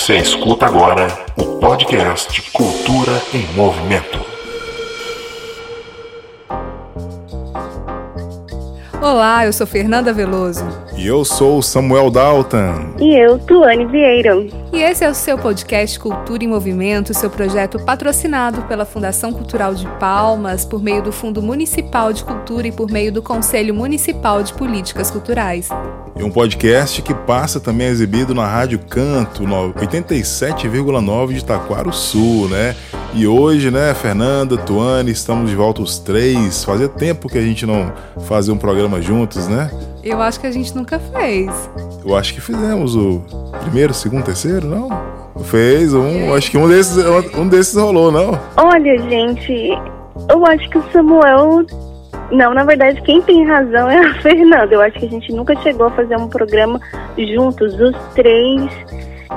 Você escuta agora o podcast Cultura em Movimento. Olá, eu sou Fernanda Veloso. E eu sou Samuel Dalton. E eu, Tuane Vieira. E esse é o seu podcast Cultura em Movimento, seu projeto patrocinado pela Fundação Cultural de Palmas, por meio do Fundo Municipal de Cultura e por meio do Conselho Municipal de Políticas Culturais. É um podcast que passa também exibido na Rádio Canto, 87,9 de Taquaro Sul, né? E hoje, né, Fernanda, Tuane, estamos de volta os três. Fazia tempo que a gente não fazia um programa juntos, né? Eu acho que a gente nunca fez. Eu acho que fizemos o primeiro, segundo, terceiro, não? Fez um, acho que um desses, um desses rolou, não? Olha, gente, eu acho que o Samuel não, na verdade, quem tem razão é a Fernanda. Eu acho que a gente nunca chegou a fazer um programa juntos, os três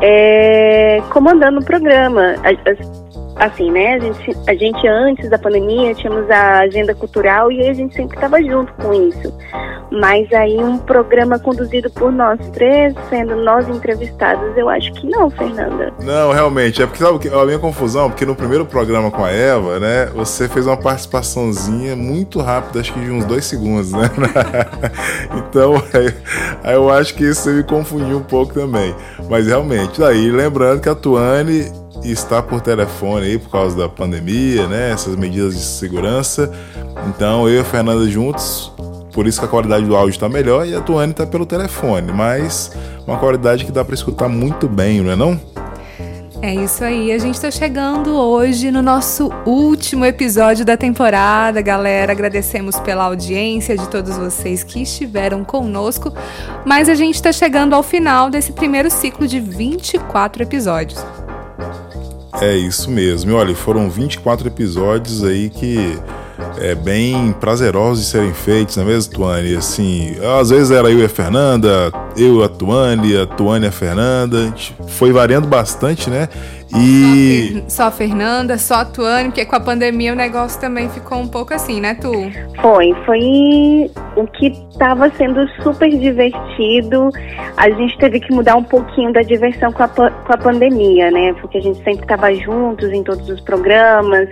é, comandando o programa. As, assim, né? A gente, a gente antes da pandemia tínhamos a agenda cultural e a gente sempre estava junto com isso. Mas aí um programa conduzido por nós três, sendo nós entrevistados, eu acho que não, Fernanda. Não, realmente. É porque sabe a minha confusão, porque no primeiro programa com a Eva, né, você fez uma participaçãozinha muito rápida, acho que de uns dois segundos, né? então, aí eu acho que isso me confundiu um pouco também. Mas realmente, daí lembrando que a Tuane está por telefone aí por causa da pandemia, né? Essas medidas de segurança. Então eu e a Fernanda juntos, por isso que a qualidade do áudio está melhor e a Tuane está pelo telefone, mas uma qualidade que dá para escutar muito bem, não é não? É isso aí, a gente está chegando hoje no nosso último episódio da temporada, galera. Agradecemos pela audiência de todos vocês que estiveram conosco, mas a gente está chegando ao final desse primeiro ciclo de 24 episódios. É isso mesmo. E olha, foram 24 episódios aí que é bem prazerosos de serem feitos, não é mesmo, Tuane? Assim, às vezes era eu e a Fernanda, eu a Tuane, a Tuane e a Fernanda. A gente foi variando bastante, né? E. Só a Fernanda, só a Tuane, porque com a pandemia o negócio também ficou um pouco assim, né, Tu? Foi, foi o que estava sendo super divertido. A gente teve que mudar um pouquinho da diversão com a, com a pandemia, né? Porque a gente sempre estava juntos em todos os programas.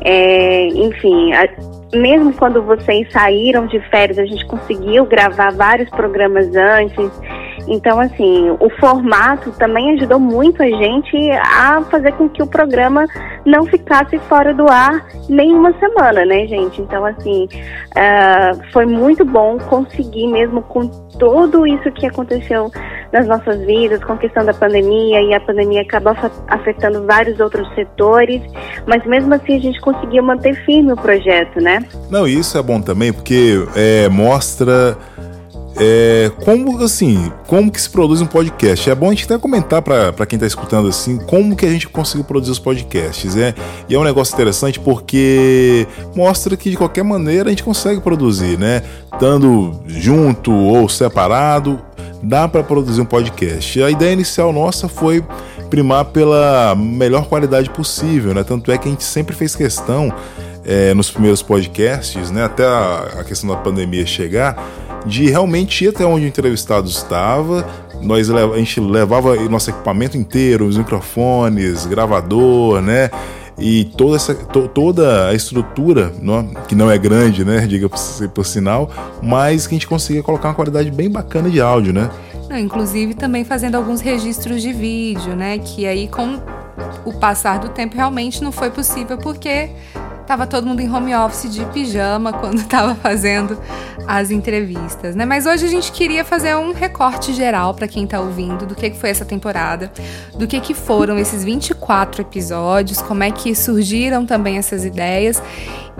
É, enfim, a, mesmo quando vocês saíram de férias, a gente conseguiu gravar vários programas antes. Então, assim, o formato também ajudou muito a gente a fazer com que o programa não ficasse fora do ar nenhuma semana, né, gente? Então, assim, uh, foi muito bom conseguir, mesmo com tudo isso que aconteceu nas nossas vidas, com a questão da pandemia, e a pandemia acabou afetando vários outros setores, mas mesmo assim a gente conseguiu manter firme o projeto, né? Não, isso é bom também, porque é, mostra é, como assim, como que se produz um podcast? É bom a gente até comentar para quem está escutando assim, como que a gente conseguiu produzir os podcasts, é? E é um negócio interessante porque mostra que de qualquer maneira a gente consegue produzir, né? Estando junto ou separado, dá para produzir um podcast. A ideia inicial nossa foi primar pela melhor qualidade possível, né? Tanto é que a gente sempre fez questão é, nos primeiros podcasts, né? Até a, a questão da pandemia chegar de realmente ir até onde o entrevistado estava. Nós, a gente levava nosso equipamento inteiro, os microfones, gravador, né? E toda, essa, to, toda a estrutura, não, que não é grande, né? Diga por, por sinal, mas que a gente conseguia colocar uma qualidade bem bacana de áudio, né? Não, inclusive também fazendo alguns registros de vídeo, né? Que aí com o passar do tempo realmente não foi possível porque Tava todo mundo em home office de pijama quando tava fazendo as entrevistas, né? Mas hoje a gente queria fazer um recorte geral para quem tá ouvindo do que foi essa temporada, do que que foram esses 24 episódios, como é que surgiram também essas ideias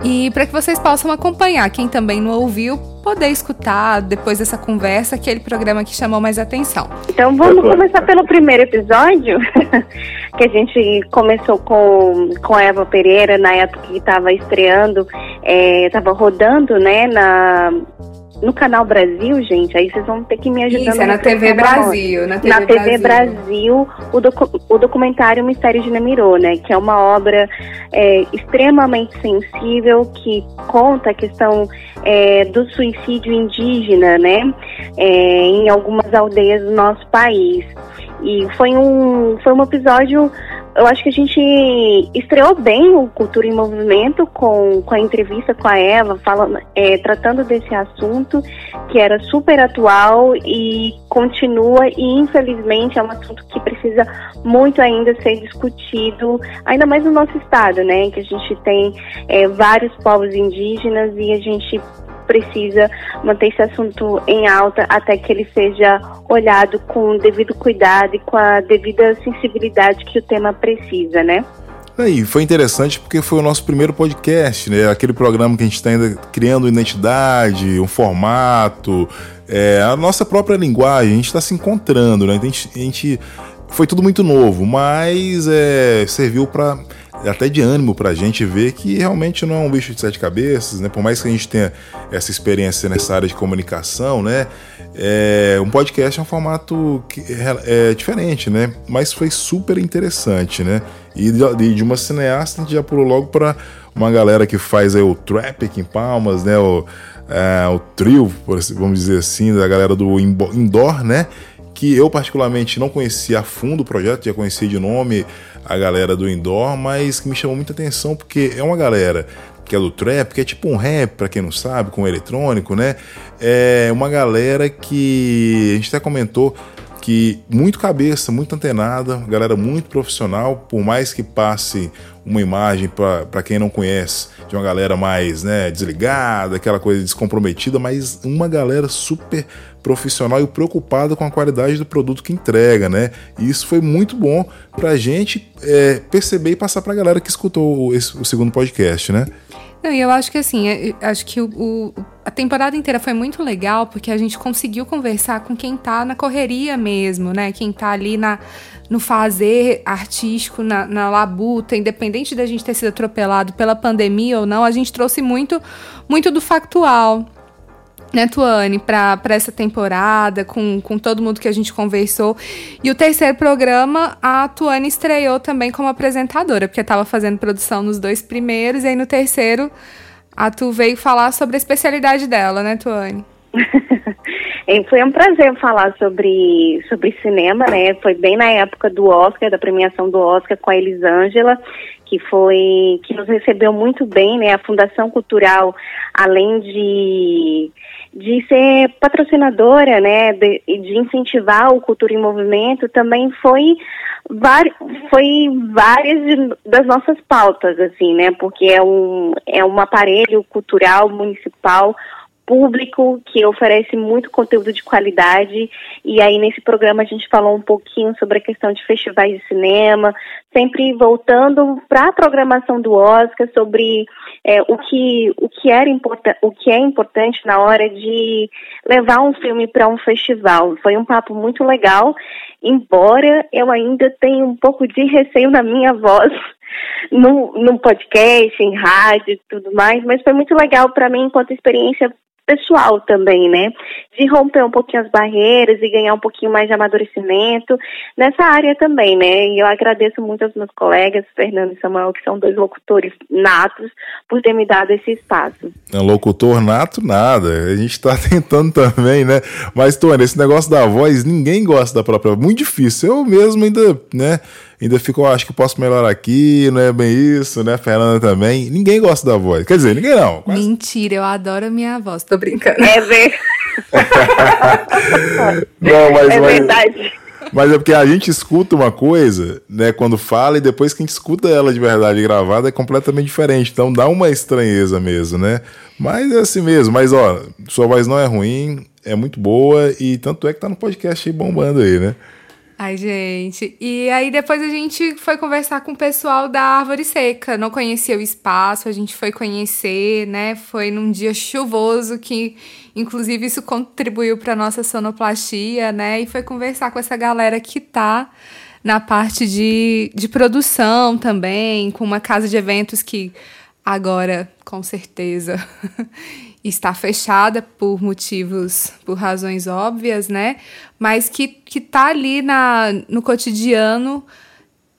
e para que vocês possam acompanhar, quem também não ouviu, poder escutar depois dessa conversa aquele programa que chamou mais atenção. Então vamos começar pelo primeiro episódio, que a gente começou com, com a Eva Pereira na época que estava estreando, estava é, rodando, né, na no Canal Brasil, gente, aí vocês vão ter que me ajudar. Isso, é na TV Brasil. Na TV, na TV Brasil, Brasil o, docu o documentário Mistério de Namirô, né? Que é uma obra é, extremamente sensível que conta a questão é, do suicídio indígena, né? É, em algumas aldeias do nosso país. E foi um, foi um episódio eu acho que a gente estreou bem o Cultura em Movimento com, com a entrevista com a Eva, falando, é, tratando desse assunto que era super atual e continua e infelizmente é um assunto que precisa muito ainda ser discutido, ainda mais no nosso estado, né? Que a gente tem é, vários povos indígenas e a gente precisa manter esse assunto em alta até que ele seja olhado com o devido cuidado e com a devida sensibilidade que o tema precisa, né? Aí, foi interessante porque foi o nosso primeiro podcast, né? Aquele programa que a gente está ainda criando identidade, um formato, é, a nossa própria linguagem, a gente está se encontrando, né? A gente, a gente, foi tudo muito novo, mas é, serviu para até de ânimo para a gente ver que realmente não é um bicho de sete cabeças, né? Por mais que a gente tenha essa experiência nessa área de comunicação, né? É, um podcast é um formato que é, é, diferente, né? Mas foi super interessante, né? E de, de uma cineasta a gente já pulou logo para uma galera que faz aí o trap aqui em Palmas, né? O, é, o trio, vamos dizer assim, da galera do indoor, né? Que eu particularmente não conhecia a fundo o projeto, já conhecia de nome a galera do indoor, mas que me chamou muita atenção porque é uma galera que é do trap, que é tipo um rap, para quem não sabe, com eletrônico, né? É uma galera que a gente até comentou que muito cabeça, muito antenada, galera muito profissional, por mais que passe uma imagem para quem não conhece de uma galera mais né, desligada, aquela coisa descomprometida, mas uma galera super profissional e preocupada com a qualidade do produto que entrega, né? E isso foi muito bom para a gente é, perceber e passar para a galera que escutou esse, o segundo podcast, né? Não, e eu acho que assim, é, acho que o, o, a temporada inteira foi muito legal porque a gente conseguiu conversar com quem tá na correria mesmo, né? Quem tá ali na, no fazer artístico, na, na labuta, independente da gente ter sido atropelado pela pandemia ou não, a gente trouxe muito, muito do factual né, Tuane, para essa temporada, com, com todo mundo que a gente conversou. E o terceiro programa, a Tuane estreou também como apresentadora, porque estava fazendo produção nos dois primeiros, e aí no terceiro a Tu veio falar sobre a especialidade dela, né, Tuane? Foi um prazer falar sobre, sobre cinema, né? Foi bem na época do Oscar, da premiação do Oscar com a Elisângela, que foi que nos recebeu muito bem, né? A Fundação Cultural, além de de ser patrocinadora, né, de, de incentivar o Cultura em Movimento, também foi, foi várias das nossas pautas, assim, né, porque é um, é um aparelho cultural municipal público que oferece muito conteúdo de qualidade. E aí nesse programa a gente falou um pouquinho sobre a questão de festivais de cinema, sempre voltando para a programação do Oscar sobre é, o que o que era importante, o que é importante na hora de levar um filme para um festival. Foi um papo muito legal, embora eu ainda tenha um pouco de receio na minha voz no, no podcast, em rádio e tudo mais, mas foi muito legal para mim enquanto experiência pessoal também, né? De romper um pouquinho as barreiras e ganhar um pouquinho mais de amadurecimento nessa área também, né? E eu agradeço muito aos meus colegas, Fernando e Samuel, que são dois locutores natos, por ter me dado esse espaço. É locutor nato, nada. A gente tá tentando também, né? Mas, Tony, esse negócio da voz, ninguém gosta da própria. Muito difícil. Eu mesmo ainda, né? Ainda ficou, acho que posso melhorar aqui, não é bem isso, né? Fernanda também. Ninguém gosta da voz. Quer dizer, ninguém não. Quase... Mentira, eu adoro a minha voz, tô brincando. É, ver... não, mas, é mas... verdade. Mas é porque a gente escuta uma coisa, né, quando fala, e depois que a gente escuta ela de verdade gravada é completamente diferente. Então dá uma estranheza mesmo, né? Mas é assim mesmo. Mas ó, sua voz não é ruim, é muito boa, e tanto é que tá no podcast aí bombando aí, né? Ai, gente. E aí depois a gente foi conversar com o pessoal da Árvore Seca. Não conhecia o espaço, a gente foi conhecer, né? Foi num dia chuvoso que, inclusive, isso contribuiu para nossa sonoplastia, né? E foi conversar com essa galera que tá na parte de, de produção também, com uma casa de eventos que agora, com certeza, está fechada por motivos, por razões óbvias, né? Mas que, que tá ali na, no cotidiano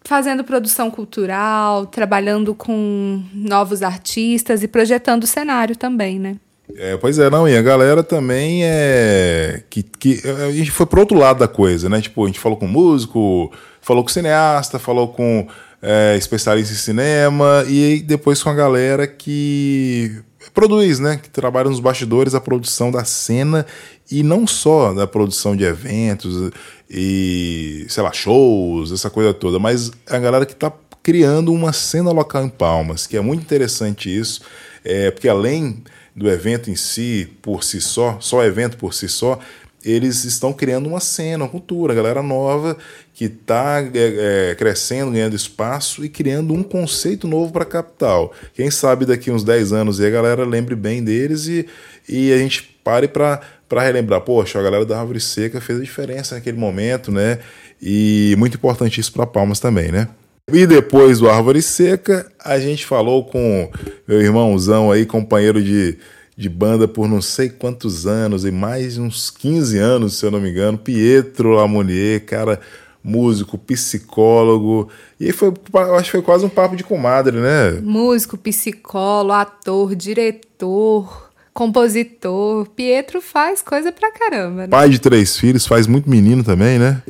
fazendo produção cultural, trabalhando com novos artistas e projetando o cenário também, né? É, pois é, não, e a galera também é. Que, que a gente foi pro outro lado da coisa, né? Tipo, a gente falou com músico, falou com cineasta, falou com é, especialista em cinema, e depois com a galera que produz, né? Que trabalha nos bastidores a produção da cena e não só da produção de eventos e, sei lá, shows, essa coisa toda, mas a galera que está criando uma cena local em Palmas, que é muito interessante isso, é, porque além do evento em si, por si só, só evento por si só, eles estão criando uma cena, uma cultura, a galera nova que está é, é, crescendo, ganhando espaço e criando um conceito novo para a capital. Quem sabe daqui uns 10 anos e a galera lembre bem deles e, e a gente pare para relembrar. Poxa, a galera da Árvore Seca fez a diferença naquele momento, né? E muito importante isso para Palmas também, né? E depois do Árvore Seca, a gente falou com meu irmãozão aí, companheiro de, de banda por não sei quantos anos, e mais uns 15 anos, se eu não me engano, Pietro Lamonier, cara, músico, psicólogo. E foi, acho que foi quase um papo de comadre, né? Músico, psicólogo, ator, diretor, compositor. Pietro faz coisa pra caramba, né? Pai de três filhos, faz muito menino também, né?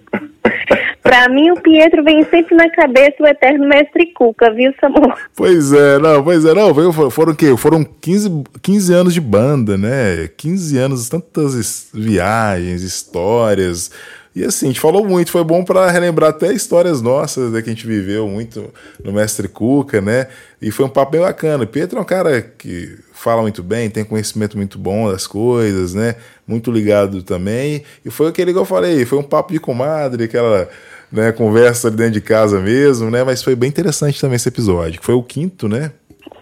Pra mim, o Pietro vem sempre na cabeça o eterno mestre Cuca, viu, Samuel? Pois é, não, pois é, não. Foram o quê? Foram 15, 15 anos de banda, né? 15 anos, tantas viagens, histórias. E assim, a gente falou muito, foi bom para relembrar até histórias nossas né, que a gente viveu muito no Mestre Cuca, né? E foi um papo bem bacana. Pietro é um cara que fala muito bem, tem conhecimento muito bom das coisas, né? Muito ligado também. E foi aquele que eu falei, foi um papo de comadre, aquela né, conversa ali dentro de casa mesmo, né? Mas foi bem interessante também esse episódio, que foi o quinto, né?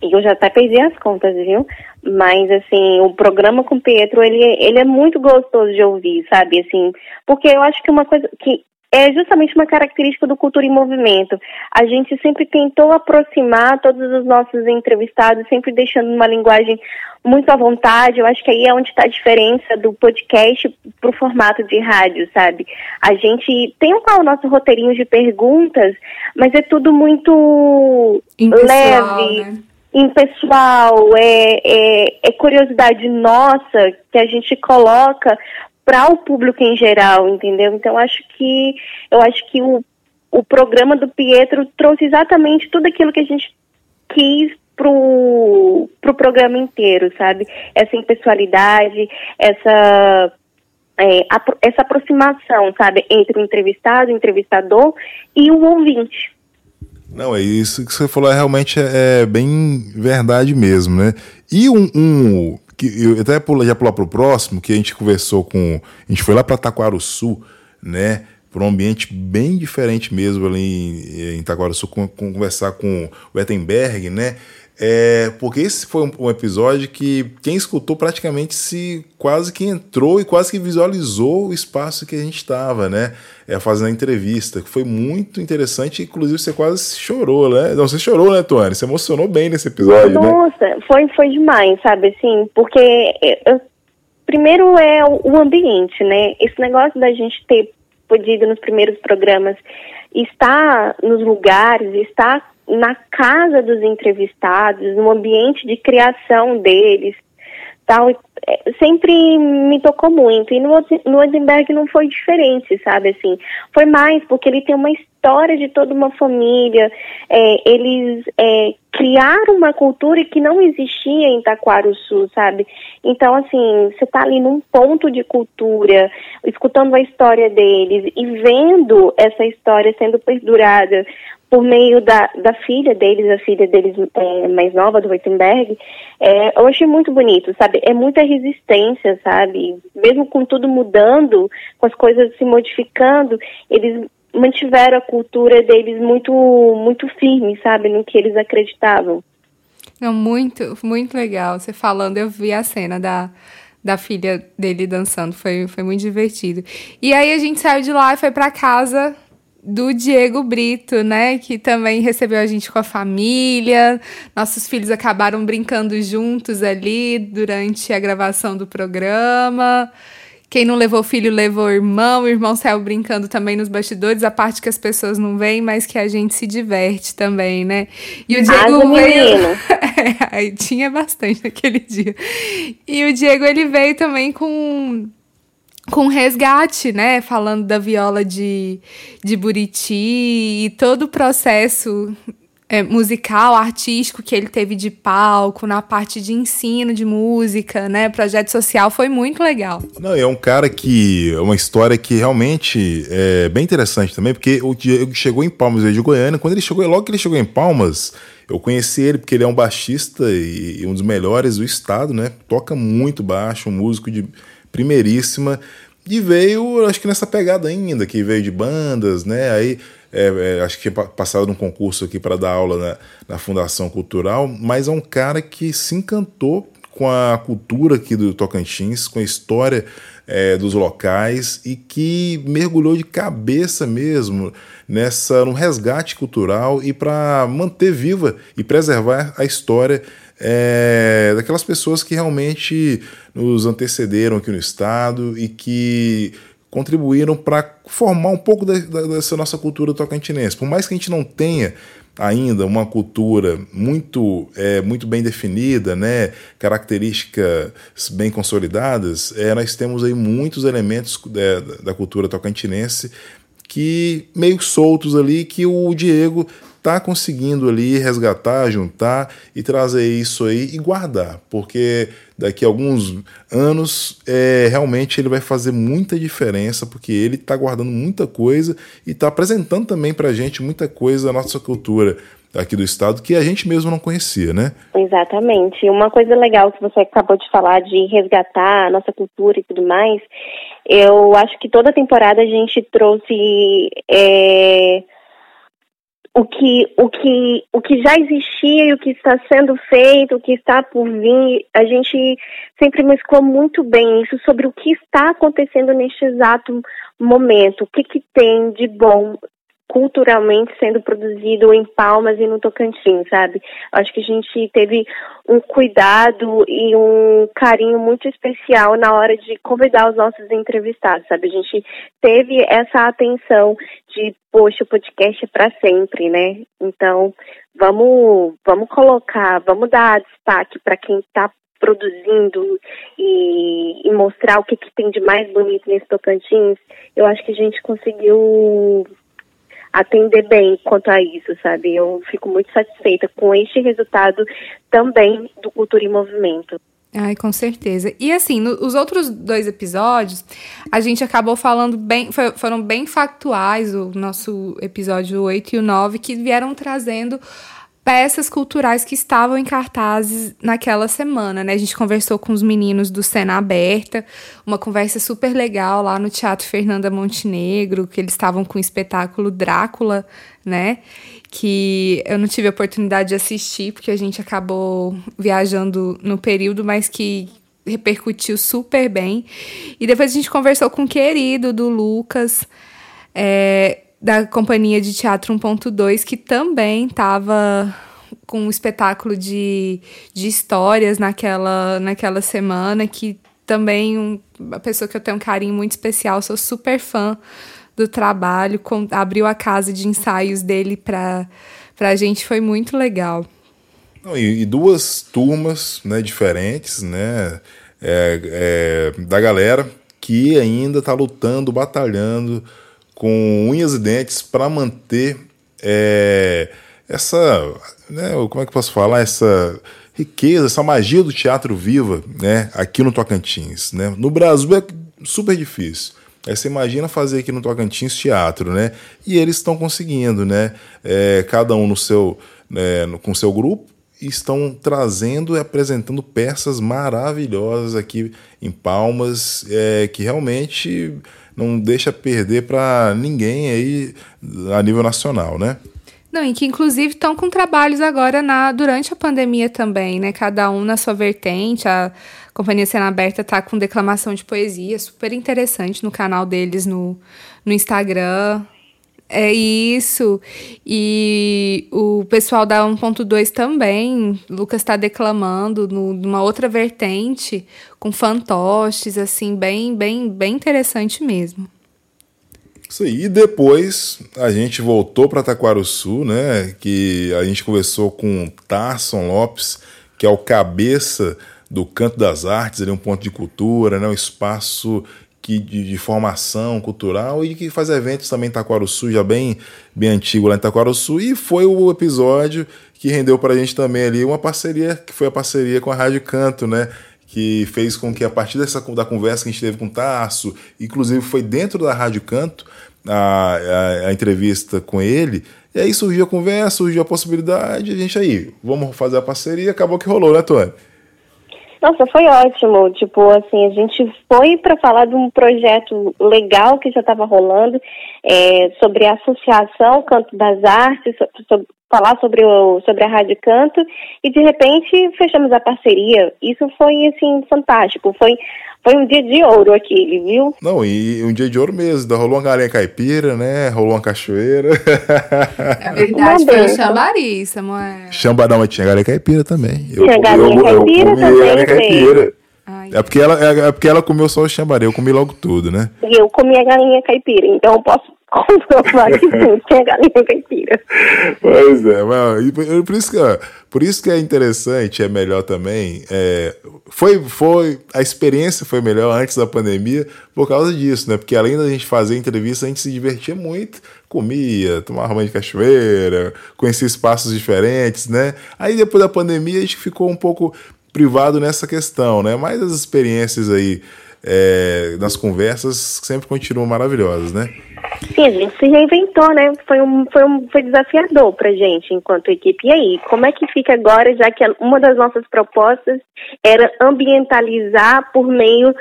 Eu já até perdi as contas, viu? Mas, assim, o programa com o Pietro, ele, ele é muito gostoso de ouvir, sabe? Assim, porque eu acho que uma coisa que é justamente uma característica do Cultura em Movimento. A gente sempre tentou aproximar todos os nossos entrevistados, sempre deixando uma linguagem muito à vontade. Eu acho que aí é onde está a diferença do podcast para o formato de rádio, sabe? A gente tem o nosso roteirinho de perguntas, mas é tudo muito Impessoal, leve. né? Impessoal, é, é, é curiosidade nossa que a gente coloca para o público em geral, entendeu? Então acho que eu acho que o, o programa do Pietro trouxe exatamente tudo aquilo que a gente quis pro, pro programa inteiro, sabe? Essa impessoalidade, essa é, essa aproximação, sabe, entre o entrevistado, o entrevistador e o ouvinte. Não, é isso que você falou, é, realmente é, é bem verdade mesmo, né? E um, um que eu até pula, já pular para o próximo, que a gente conversou com, a gente foi lá para Taquaruçu, né? Para um ambiente bem diferente mesmo ali em, em Taquaruçu, com, com, conversar com o Wettenberg, né? É, porque esse foi um, episódio que quem escutou praticamente se quase que entrou e quase que visualizou o espaço que a gente estava, né? É, fazendo a entrevista, que foi muito interessante, inclusive você quase chorou, né? Não, você chorou, né, Tuane? Você emocionou bem nesse episódio, Nossa, né? foi, foi demais, sabe, assim, porque primeiro é o ambiente, né? Esse negócio da gente ter podido nos primeiros programas estar nos lugares, estar na casa dos entrevistados, no ambiente de criação deles, tal, é, sempre me tocou muito. E no, no Odenberg não foi diferente, sabe? Assim, foi mais porque ele tem uma história de toda uma família. É, eles é, criaram uma cultura que não existia em Sul, sabe? Então, assim, você está ali num ponto de cultura, escutando a história deles e vendo essa história sendo perdurada por meio da, da filha deles, a filha deles é, mais nova, do Wittenberg, é, eu achei muito bonito, sabe? É muita resistência, sabe? Mesmo com tudo mudando, com as coisas se modificando, eles mantiveram a cultura deles muito, muito firme, sabe? No que eles acreditavam. Não, muito, muito legal. Você falando, eu vi a cena da, da filha dele dançando, foi, foi muito divertido. E aí a gente saiu de lá e foi para casa do Diego Brito, né? Que também recebeu a gente com a família. Nossos filhos acabaram brincando juntos ali durante a gravação do programa. quem não levou filho levou irmão, o irmão saiu brincando também nos bastidores, a parte que as pessoas não veem, mas que a gente se diverte também, né? E o Diego veio. é, tinha bastante naquele dia. E o Diego ele veio também com com resgate, né? Falando da viola de, de Buriti e todo o processo é, musical, artístico que ele teve de palco, na parte de ensino de música, né? Projeto social, foi muito legal. Não, é um cara que. É uma história que realmente é bem interessante também, porque o Diego chegou em Palmas, veio de Goiânia. Quando ele chegou, logo que ele chegou em Palmas, eu conheci ele porque ele é um baixista e, e um dos melhores do estado, né? Toca muito baixo, um músico de primeiríssima. E veio, acho que nessa pegada ainda, que veio de bandas, né? Aí é, é, acho que passado num concurso aqui para dar aula na, na, Fundação Cultural, mas é um cara que se encantou com a cultura aqui do Tocantins, com a história é, dos locais e que mergulhou de cabeça mesmo nessa no resgate cultural e para manter viva e preservar a história é, daquelas pessoas que realmente nos antecederam aqui no estado e que contribuíram para formar um pouco da, da, dessa nossa cultura tocantinense. Por mais que a gente não tenha ainda uma cultura muito, é, muito bem definida, né, características bem consolidadas, é, nós temos aí muitos elementos é, da cultura tocantinense que meio soltos ali que o Diego está conseguindo ali resgatar, juntar e trazer isso aí e guardar, porque daqui a alguns anos é, realmente ele vai fazer muita diferença, porque ele está guardando muita coisa e está apresentando também para a gente muita coisa da nossa cultura aqui do estado que a gente mesmo não conhecia, né? Exatamente. Uma coisa legal que você acabou de falar de resgatar a nossa cultura e tudo mais, eu acho que toda temporada a gente trouxe é, o que, o que, o que já existia e o que está sendo feito, o que está por vir, a gente sempre mesclou muito bem isso sobre o que está acontecendo neste exato momento, o que, que tem de bom culturalmente sendo produzido em Palmas e no Tocantins, sabe? Acho que a gente teve um cuidado e um carinho muito especial na hora de convidar os nossos entrevistados, sabe? A gente teve essa atenção de, poxa, o podcast é para sempre, né? Então, vamos, vamos colocar, vamos dar destaque para quem está produzindo e, e, mostrar o que, que tem de mais bonito nesse Tocantins, eu acho que a gente conseguiu atender bem quanto a isso, sabe? Eu fico muito satisfeita com este resultado também do Cultura em Movimento. Ai, com certeza. E assim, nos os outros dois episódios, a gente acabou falando bem, foi, foram bem factuais, o nosso episódio 8 e o 9, que vieram trazendo peças culturais que estavam em cartazes naquela semana, né? A gente conversou com os meninos do Cena Aberta, uma conversa super legal lá no Teatro Fernanda Montenegro, que eles estavam com o espetáculo Drácula, né? Que eu não tive a oportunidade de assistir, porque a gente acabou viajando no período, mas que repercutiu super bem. E depois a gente conversou com o querido do Lucas, é, da companhia de teatro 1.2, que também estava com um espetáculo de, de histórias naquela, naquela semana, que também um, uma pessoa que eu tenho um carinho muito especial, sou super fã do trabalho, com, abriu a casa de ensaios dele para a gente, foi muito legal. e, e, duas turmas né, diferentes, né, é, é, da galera que ainda está lutando, batalhando com unhas e dentes para manter é, essa, né, como é que eu posso falar, essa riqueza, essa magia do teatro viva, né, aqui no Tocantins, né? No Brasil é super difícil. Aí você imagina fazer aqui no Tocantins teatro, né? E eles estão conseguindo, né? É, cada um no seu, né, no, com seu grupo, estão trazendo e apresentando peças maravilhosas aqui em Palmas, é, que realmente não deixa perder para ninguém aí a nível nacional, né? Não, e que inclusive estão com trabalhos agora na durante a pandemia também, né? Cada um na sua vertente. A Companhia Cena Aberta tá com declamação de poesia, super interessante no canal deles no, no Instagram. É isso. E o pessoal da 1.2 também, Lucas está declamando no, numa outra vertente, com fantoches, assim, bem, bem, bem interessante mesmo. Isso aí. E depois a gente voltou para Taquaruçu, né? Que a gente conversou com Tarson Lopes, que é o cabeça do Canto das Artes, ele é um ponto de cultura, né? um espaço que, de, de, formação cultural e que faz eventos também em Itaquaruçu, já bem, bem antigo lá em Itaquaruçu, e foi o episódio que rendeu para a gente também ali uma parceria, que foi a parceria com a Rádio Canto, né? Que fez com que a partir dessa da conversa que a gente teve com o Tarso, inclusive foi dentro da Rádio Canto, a, a, a entrevista com ele, e aí surgiu a conversa, surgiu a possibilidade, a gente aí, vamos fazer a parceria, acabou que rolou, né, Tony? Nossa, foi ótimo. Tipo, assim, a gente foi para falar de um projeto legal que já estava rolando é, sobre a Associação Canto das Artes, sobre, falar sobre, o, sobre a Rádio Canto e de repente fechamos a parceria. Isso foi assim fantástico. Foi foi um dia de ouro aqui, viu? Não, e um dia de ouro mesmo. Rolou uma galinha caipira, né? Rolou uma cachoeira. É verdade, foi um chambari, Samuel. Chamba, não, mas tinha galinha caipira também. Eu, tinha galinha eu, caipira eu, eu também. Galinha caipira. É porque, ela, é, é porque ela comeu só o chambari, eu comi logo tudo, né? E eu comi a galinha caipira, então eu posso comprovar que sim, tinha galinha caipira. Pois é, mas, por, isso que, por isso que é interessante, é melhor também. É, foi, foi, a experiência foi melhor antes da pandemia por causa disso, né? Porque além da gente fazer entrevista, a gente se divertia muito, comia, tomava banho de cachoeira, conhecia espaços diferentes, né? Aí depois da pandemia a gente ficou um pouco privado nessa questão, né? Mas as experiências aí é, nas conversas sempre continuam maravilhosas, né? Sim, a gente se reinventou, né? Foi, um, foi, um, foi desafiador pra gente enquanto equipe. E aí, como é que fica agora, já que uma das nossas propostas era ambientalizar por meio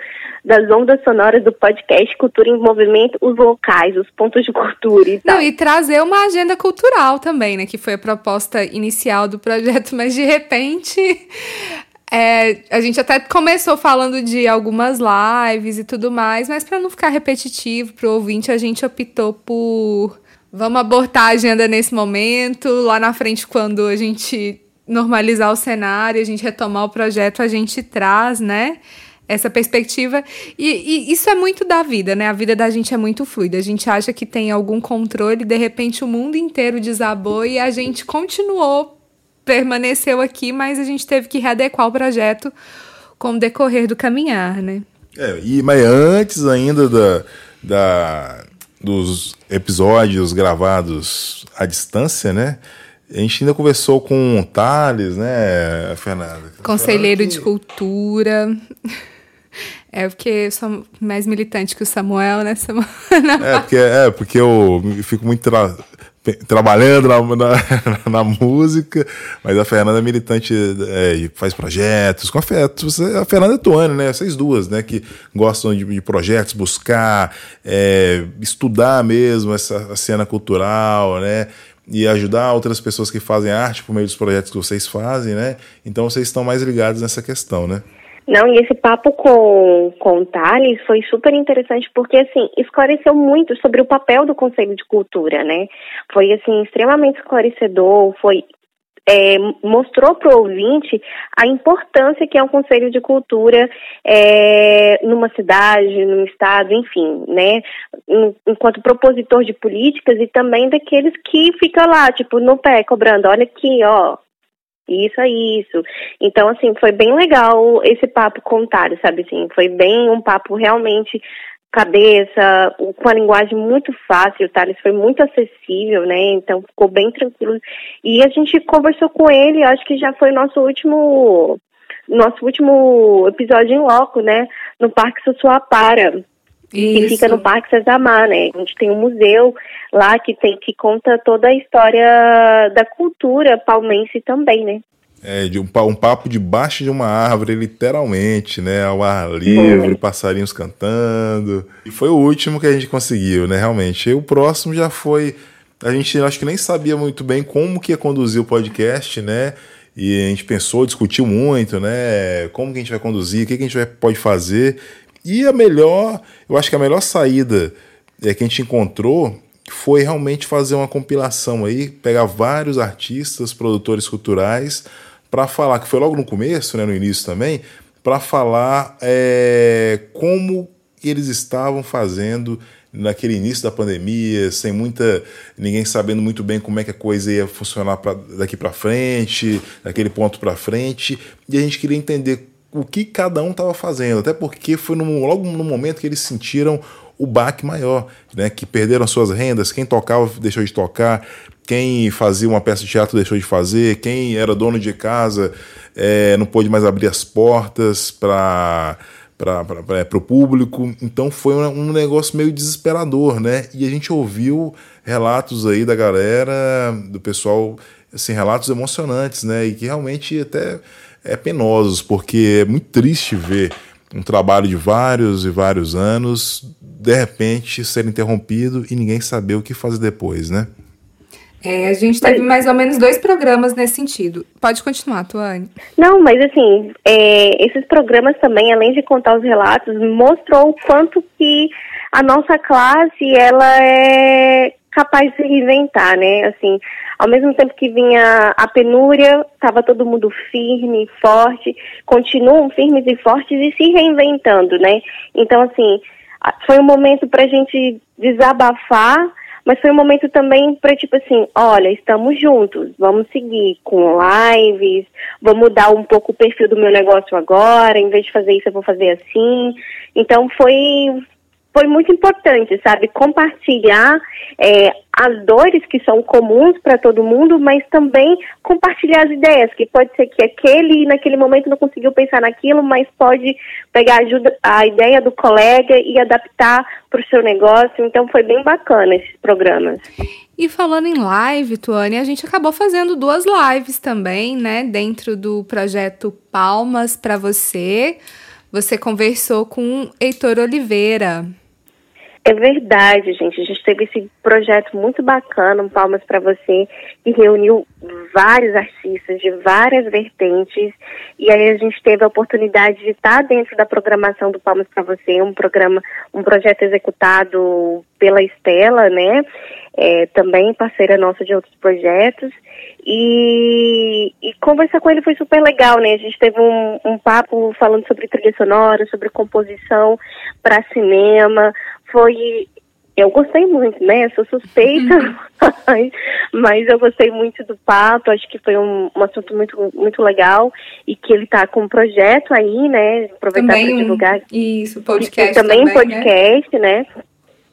das ondas sonoras do podcast Cultura em Movimento os locais, os pontos de cultura e tal. Não, e trazer uma agenda cultural também, né? Que foi a proposta inicial do projeto, mas de repente é, a gente até começou falando de algumas lives e tudo mais, mas para não ficar repetitivo pro ouvinte, a gente optou por vamos abortar a agenda nesse momento, lá na frente quando a gente normalizar o cenário, a gente retomar o projeto, a gente traz, né? Essa perspectiva. E, e isso é muito da vida, né? A vida da gente é muito fluida. A gente acha que tem algum controle, de repente o mundo inteiro desabou e a gente continuou permaneceu aqui, mas a gente teve que readequar o projeto com o decorrer do caminhar, né? É, e, mas antes ainda da, da, dos episódios gravados à distância, né? A gente ainda conversou com o Thales, né, Fernanda? Conselheiro que... de Cultura. É porque eu sou mais militante que o Samuel, né, Samuel? É, porque, é, porque eu fico muito tra trabalhando na, na, na, música, mas a Fernanda é militante, é, faz projetos com afetos. A Fernanda é Tuane, né? Vocês duas, né? Que gostam de, de projetos, buscar, é, estudar mesmo essa cena cultural, né? E ajudar outras pessoas que fazem arte por meio dos projetos que vocês fazem, né? Então vocês estão mais ligados nessa questão, né? Não, e esse papo com, com o Thales foi super interessante porque, assim, esclareceu muito sobre o papel do Conselho de Cultura, né? Foi, assim, extremamente esclarecedor, foi é, mostrou para o ouvinte a importância que é um conselho de cultura é, numa cidade, num estado, enfim, né? Enquanto propositor de políticas e também daqueles que ficam lá, tipo, no pé, cobrando, olha aqui, ó, isso é isso. Então, assim, foi bem legal esse papo contado, sabe assim? Foi bem um papo realmente cabeça, com a linguagem muito fácil, o Thales foi muito acessível, né? Então ficou bem tranquilo. E a gente conversou com ele, acho que já foi nosso último nosso último episódio em loco, né? No Parque Sussuapara. Isso. Que fica no Parque Cesamar, né? A gente tem um museu lá que tem que conta toda a história da cultura palmense também, né? É, de um, um papo debaixo de uma árvore, literalmente, né? Ao ar livre, passarinhos cantando. E foi o último que a gente conseguiu, né? Realmente. E o próximo já foi. A gente acho que nem sabia muito bem como que ia conduzir o podcast, né? E a gente pensou, discutiu muito, né? Como que a gente vai conduzir, o que, que a gente vai, pode fazer. E a melhor, eu acho que a melhor saída é que a gente encontrou foi realmente fazer uma compilação aí, pegar vários artistas, produtores culturais, para falar, que foi logo no começo, né, no início também, para falar é, como eles estavam fazendo naquele início da pandemia, sem muita ninguém sabendo muito bem como é que a coisa ia funcionar pra, daqui para frente, daquele ponto para frente, e a gente queria entender o que cada um estava fazendo, até porque foi no, logo no momento que eles sentiram o baque maior, né? Que perderam suas rendas, quem tocava deixou de tocar, quem fazia uma peça de teatro deixou de fazer, quem era dono de casa é, não pôde mais abrir as portas para para o público. Então foi um, um negócio meio desesperador, né? E a gente ouviu relatos aí da galera, do pessoal, assim, relatos emocionantes, né? E que realmente até é penosos, porque é muito triste ver um trabalho de vários e vários anos de repente ser interrompido e ninguém saber o que fazer depois, né? É, a gente teve mais ou menos dois programas nesse sentido. Pode continuar, Tuane. Não, mas assim, é, esses programas também, além de contar os relatos, mostrou o quanto que a nossa classe ela é capaz de se reinventar, né? Assim, ao mesmo tempo que vinha a penúria, estava todo mundo firme, forte, continuam firmes e fortes e se reinventando, né? Então, assim, foi um momento para a gente desabafar, mas foi um momento também para tipo assim, olha, estamos juntos, vamos seguir com lives, vou mudar um pouco o perfil do meu negócio agora, em vez de fazer isso eu vou fazer assim. Então foi foi muito importante, sabe? Compartilhar é, as dores que são comuns para todo mundo, mas também compartilhar as ideias, que pode ser que aquele naquele momento não conseguiu pensar naquilo, mas pode pegar ajuda, a ideia do colega e adaptar para o seu negócio. Então foi bem bacana esses programas. E falando em live, Tuane, a gente acabou fazendo duas lives também, né? Dentro do projeto Palmas para você. Você conversou com Heitor Oliveira. É verdade, gente. A gente teve esse projeto muito bacana, um Palmas para Você, que reuniu vários artistas de várias vertentes. E aí a gente teve a oportunidade de estar dentro da programação do Palmas para Você, um programa, um projeto executado pela Estela, né? É, também parceira nossa de outros projetos. E, e, conversar com ele foi super legal, né? A gente teve um, um papo falando sobre trilha sonora, sobre composição para cinema, foi eu gostei muito, né? Sou suspeita, uhum. mas, mas, eu gostei muito do papo. Acho que foi um, um assunto muito, muito legal e que ele está com um projeto aí, né? Aproveitar para divulgar. Isso, podcast. Também, também né? podcast, né? né?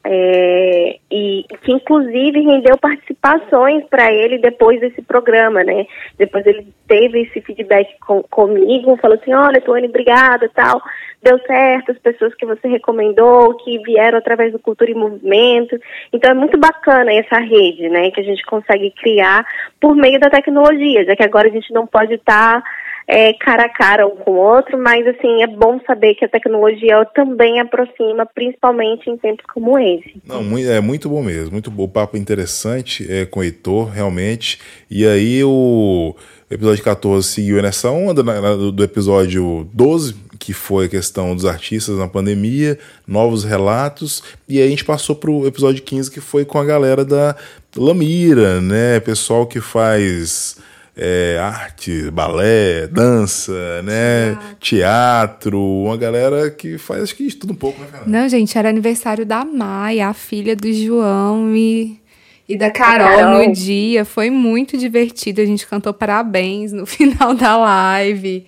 É, e que inclusive rendeu participações para ele depois desse programa, né? Depois ele teve esse feedback com, comigo, falou assim, olha, Tony, obrigada, tal, deu certo, as pessoas que você recomendou, que vieram através do Cultura e Movimento. Então é muito bacana essa rede, né, que a gente consegue criar por meio da tecnologia, já que agora a gente não pode estar tá é, cara a cara um com o outro, mas assim, é bom saber que a tecnologia também aproxima, principalmente em tempos como esse. Não, é muito bom mesmo, muito bom, o papo interessante é, com o Heitor, realmente. E aí o episódio 14 seguiu nessa onda né, do episódio 12, que foi a questão dos artistas na pandemia, novos relatos, e aí a gente passou para o episódio 15, que foi com a galera da Lamira, né? Pessoal que faz é, arte, balé, dança, né? Teatro. Teatro. Uma galera que faz acho que tudo um pouco, né? Não, gente, era aniversário da Maia, a filha do João e, e da Carol, Carol, no dia. Foi muito divertido. A gente cantou parabéns no final da live.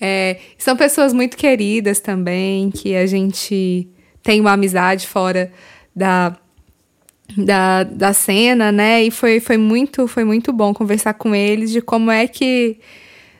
É, são pessoas muito queridas também, que a gente tem uma amizade fora da da, da cena, né? E foi, foi, muito, foi muito bom conversar com eles de como é que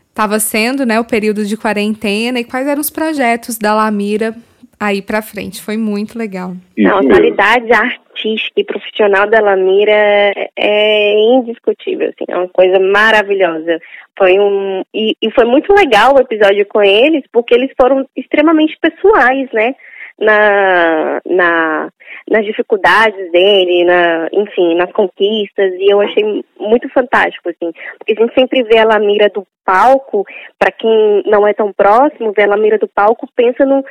estava sendo né, o período de quarentena e quais eram os projetos da Lamira aí para frente. Foi muito legal. Não, a qualidade artística e profissional da Lamira é indiscutível, assim, é uma coisa maravilhosa. Foi um e, e foi muito legal o episódio com eles porque eles foram extremamente pessoais, né? na, na, nas dificuldades dele, na, enfim, nas conquistas, e eu achei muito fantástico, assim, porque a gente sempre vê a Lamira do palco, para quem não é tão próximo, vê a Lamira do palco, pensa no,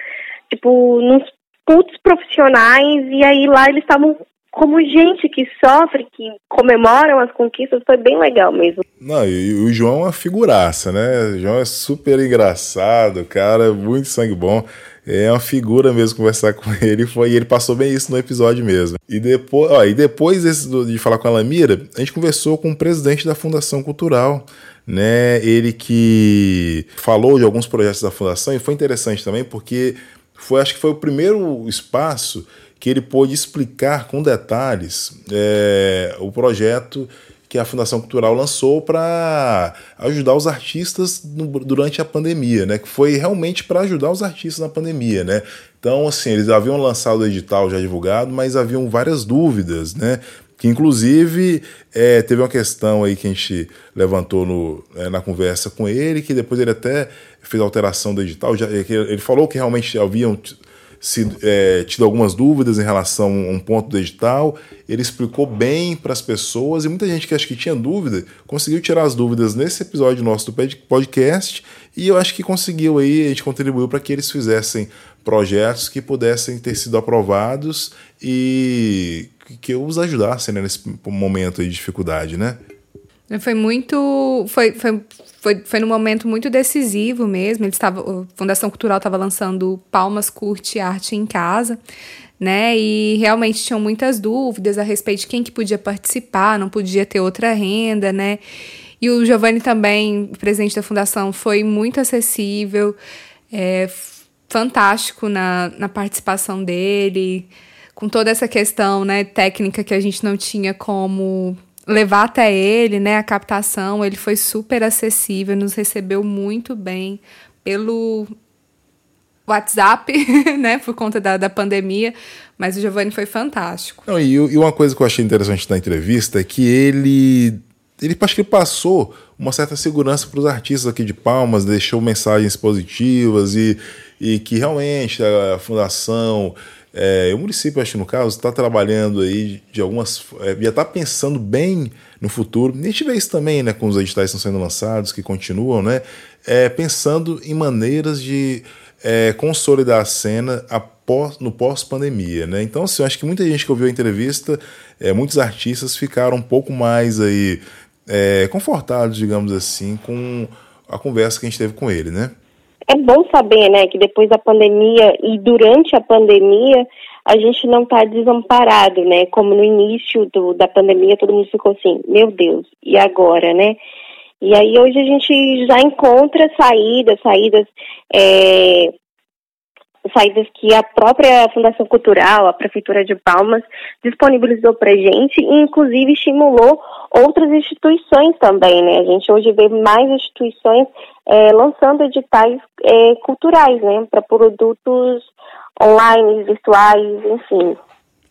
tipo, nos cultos profissionais, e aí lá eles estavam como gente que sofre, que comemoram as conquistas, foi bem legal mesmo. Não, e o João é uma figuraça, né? O João é super engraçado, cara, muito sangue bom. É uma figura mesmo conversar com ele. Foi, e ele passou bem isso no episódio mesmo. E depois, ó, e depois desse, de falar com a Lamira, a gente conversou com o presidente da Fundação Cultural. Né, ele que falou de alguns projetos da fundação e foi interessante também porque foi acho que foi o primeiro espaço que ele pôde explicar com detalhes é, o projeto que a Fundação Cultural lançou para ajudar os artistas durante a pandemia, né? Que foi realmente para ajudar os artistas na pandemia, né? Então, assim, eles haviam lançado o edital já divulgado, mas haviam várias dúvidas, né? Que inclusive é, teve uma questão aí que a gente levantou no, é, na conversa com ele, que depois ele até fez alteração do edital. Já, ele falou que realmente haviam é, tido algumas dúvidas em relação a um ponto do edital. Ele explicou bem para as pessoas e muita gente que acho que tinha dúvida conseguiu tirar as dúvidas nesse episódio nosso do podcast e eu acho que conseguiu aí, a gente contribuiu para que eles fizessem projetos que pudessem ter sido aprovados e que os ajudassem né, nesse momento de dificuldade, né? Foi muito. Foi, foi, foi, foi num momento muito decisivo mesmo. Ele estava, a Fundação Cultural estava lançando Palmas Curte Arte em Casa, né? E realmente tinham muitas dúvidas a respeito de quem que podia participar, não podia ter outra renda, né? E o Giovanni também, presidente da fundação, foi muito acessível, é, fantástico na, na participação dele, com toda essa questão né, técnica que a gente não tinha como levar até ele, né, a captação, ele foi super acessível, nos recebeu muito bem pelo WhatsApp, né, por conta da, da pandemia, mas o Giovanni foi fantástico. Não, e, e, uma coisa que eu achei interessante na entrevista é que ele, ele acho que passou uma certa segurança para os artistas aqui de Palmas, deixou mensagens positivas e, e que realmente a fundação é, o município, acho que no caso, está trabalhando aí de algumas. É, já está pensando bem no futuro. A gente vê isso também né, com os editais que estão sendo lançados, que continuam, né? É, pensando em maneiras de é, consolidar a cena após, no pós-pandemia, né? Então, assim, eu acho que muita gente que ouviu a entrevista, é, muitos artistas ficaram um pouco mais aí é, confortados, digamos assim, com a conversa que a gente teve com ele, né? É bom saber, né, que depois da pandemia e durante a pandemia a gente não está desamparado, né? Como no início do, da pandemia todo mundo ficou assim, meu Deus, e agora, né? E aí hoje a gente já encontra saídas, saídas é, saídas que a própria Fundação Cultural, a Prefeitura de Palmas, disponibilizou para a gente e, inclusive, estimulou outras instituições também, né? A gente hoje vê mais instituições é, lançando editais é, culturais, né? Para produtos online, virtuais, enfim.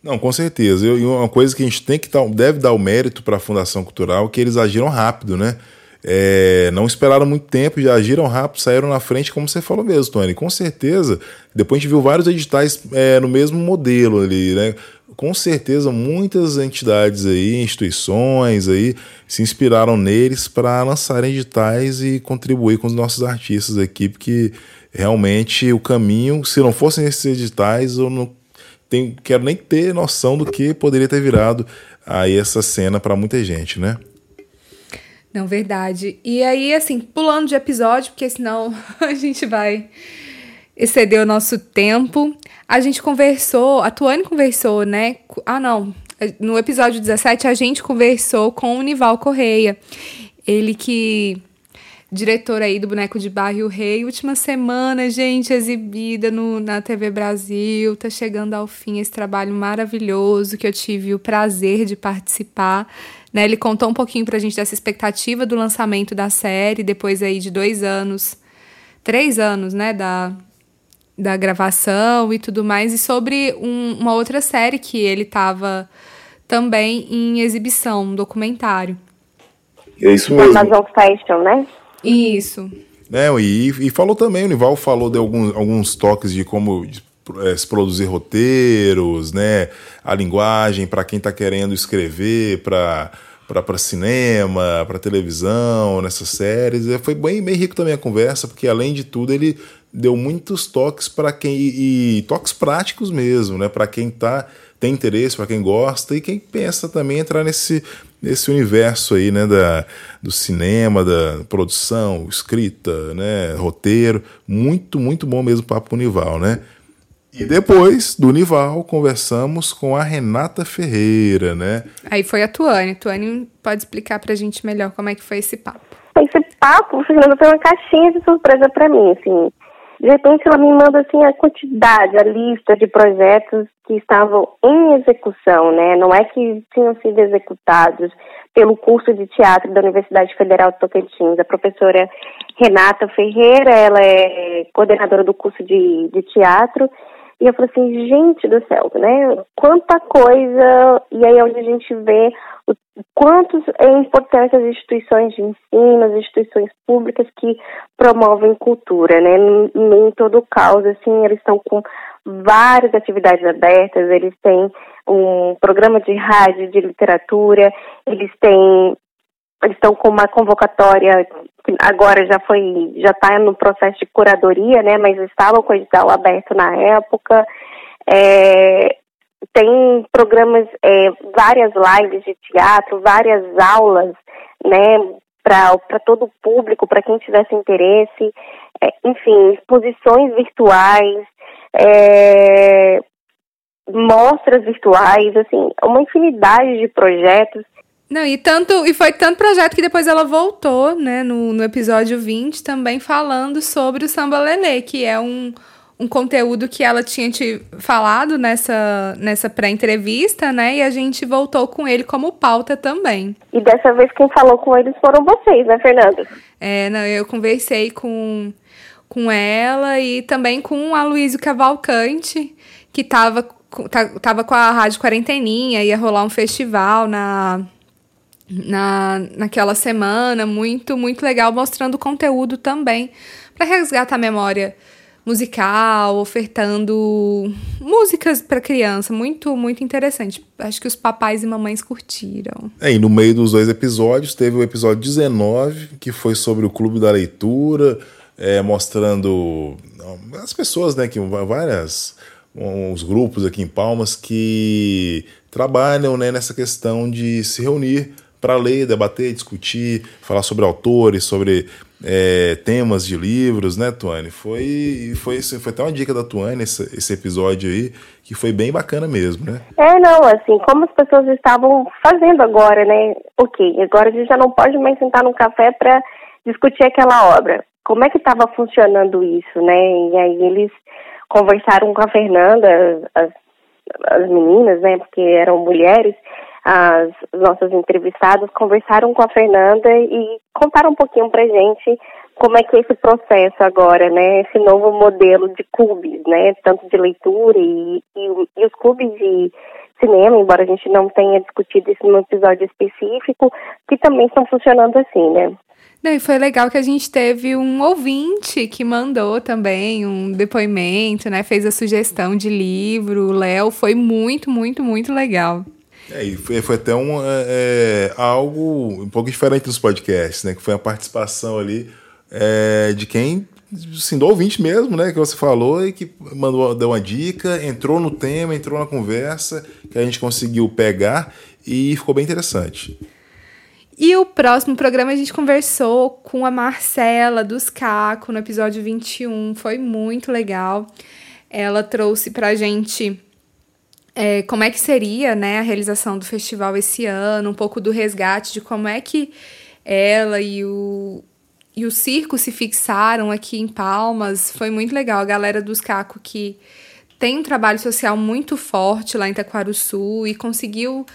Não, com certeza. E uma coisa que a gente tem que deve dar o mérito para a Fundação Cultural é que eles agiram rápido, né? É, não esperaram muito tempo, já agiram rápido, saíram na frente, como você falou mesmo, Tony. Com certeza, depois a gente viu vários editais é, no mesmo modelo ali, né? Com certeza, muitas entidades aí, instituições aí, se inspiraram neles para lançarem editais e contribuir com os nossos artistas aqui, porque realmente o caminho, se não fossem esses editais, eu não tenho, quero nem ter noção do que poderia ter virado aí essa cena para muita gente, né? Não, verdade. E aí, assim, pulando de episódio, porque senão a gente vai exceder o nosso tempo. A gente conversou, a Tuane conversou, né? Ah, não. No episódio 17, a gente conversou com o Nival Correia. Ele que diretor aí do Boneco de Barrio Rei. Última semana, gente, exibida no, na TV Brasil. Tá chegando ao fim esse trabalho maravilhoso que eu tive o prazer de participar. Né? Ele contou um pouquinho pra gente dessa expectativa do lançamento da série, depois aí de dois anos, três anos, né, da, da gravação e tudo mais, e sobre um, uma outra série que ele estava também em exibição, um documentário. É isso mesmo. Amazon Fashion, né? Isso. É, e, e falou também, o Nival falou de alguns, alguns toques de como é, se produzir roteiros, né? A linguagem para quem está querendo escrever, para para cinema, para televisão, nessas séries. Foi bem, bem rico também a conversa, porque além de tudo ele deu muitos toques para quem e, e, toques práticos mesmo, né? Para quem tá tem interesse, para quem gosta e quem pensa também entrar nesse nesse universo aí, né, da, do cinema, da produção, escrita, né, roteiro, muito, muito bom mesmo papo com o Nival, né? E depois do Nival, conversamos com a Renata Ferreira, né? Aí foi a Tuane. Tuane pode explicar pra gente melhor como é que foi esse papo. Esse papo, Fernanda, foi uma caixinha de surpresa para mim, assim. De repente ela me manda assim a quantidade, a lista de projetos que estavam em execução, né? Não é que tinham sido executados pelo curso de teatro da Universidade Federal de Tocantins. A professora Renata Ferreira, ela é coordenadora do curso de, de teatro e eu falei assim, gente do céu, né? Quanta coisa. E aí é onde a gente vê o quanto é importante as instituições de ensino, as instituições públicas que promovem cultura, né? Nem todo o caos, assim, eles estão com várias atividades abertas, eles têm um programa de rádio de literatura, eles têm eles estão com uma convocatória agora já foi, já está no processo de curadoria, né? Mas estava o edital aberto na época. É, tem programas, é, várias lives de teatro, várias aulas, né? Para todo o público, para quem tivesse interesse, é, enfim, exposições virtuais, é, mostras virtuais, assim, uma infinidade de projetos não, e tanto e foi tanto projeto que depois ela voltou, né, no, no episódio 20, também falando sobre o Samba Lelê, que é um, um conteúdo que ela tinha te falado nessa, nessa pré-entrevista, né? E a gente voltou com ele como pauta também. E dessa vez quem falou com eles foram vocês, né, Fernanda? É, não, eu conversei com, com ela e também com a Luísa Cavalcante, que estava tava com a Rádio Quarenteninha, ia rolar um festival na na, naquela semana, muito, muito legal, mostrando conteúdo também para resgatar a memória musical, ofertando músicas para criança, muito, muito interessante. Acho que os papais e mamães curtiram. É, e no meio dos dois episódios, teve o episódio 19, que foi sobre o Clube da Leitura, é, mostrando as pessoas, né, que várias uns grupos aqui em Palmas que trabalham né, nessa questão de se reunir para ler, debater, discutir, falar sobre autores, sobre é, temas de livros, né, Tuane? Foi, foi, foi até uma dica da Tuane esse, esse episódio aí, que foi bem bacana mesmo, né? É, não, assim, como as pessoas estavam fazendo agora, né? Ok, agora a gente já não pode mais sentar num café para discutir aquela obra. Como é que estava funcionando isso, né? E aí eles conversaram com a Fernanda, as, as meninas, né? Porque eram mulheres, as nossas entrevistadas conversaram com a Fernanda e contaram um pouquinho pra gente como é que é esse processo agora, né? Esse novo modelo de clubes, né? Tanto de leitura e, e, e os clubes de cinema, embora a gente não tenha discutido isso no episódio específico, que também estão funcionando assim, né? Não, e foi legal que a gente teve um ouvinte que mandou também um depoimento, né? Fez a sugestão de livro. O Léo foi muito, muito, muito legal. É, e foi, foi até um, é, é, algo um pouco diferente dos podcasts, né? Que foi a participação ali é, de quem, assim, do ouvinte mesmo, né? Que você falou e que mandou, deu uma dica, entrou no tema, entrou na conversa, que a gente conseguiu pegar e ficou bem interessante. E o próximo programa a gente conversou com a Marcela dos Caco no episódio 21. Foi muito legal. Ela trouxe pra gente é, como é que seria né, a realização do festival esse ano, um pouco do resgate de como é que ela e o, e o circo se fixaram aqui em Palmas. Foi muito legal. A galera dos Caco que tem um trabalho social muito forte lá em Itaquaruçu e conseguiu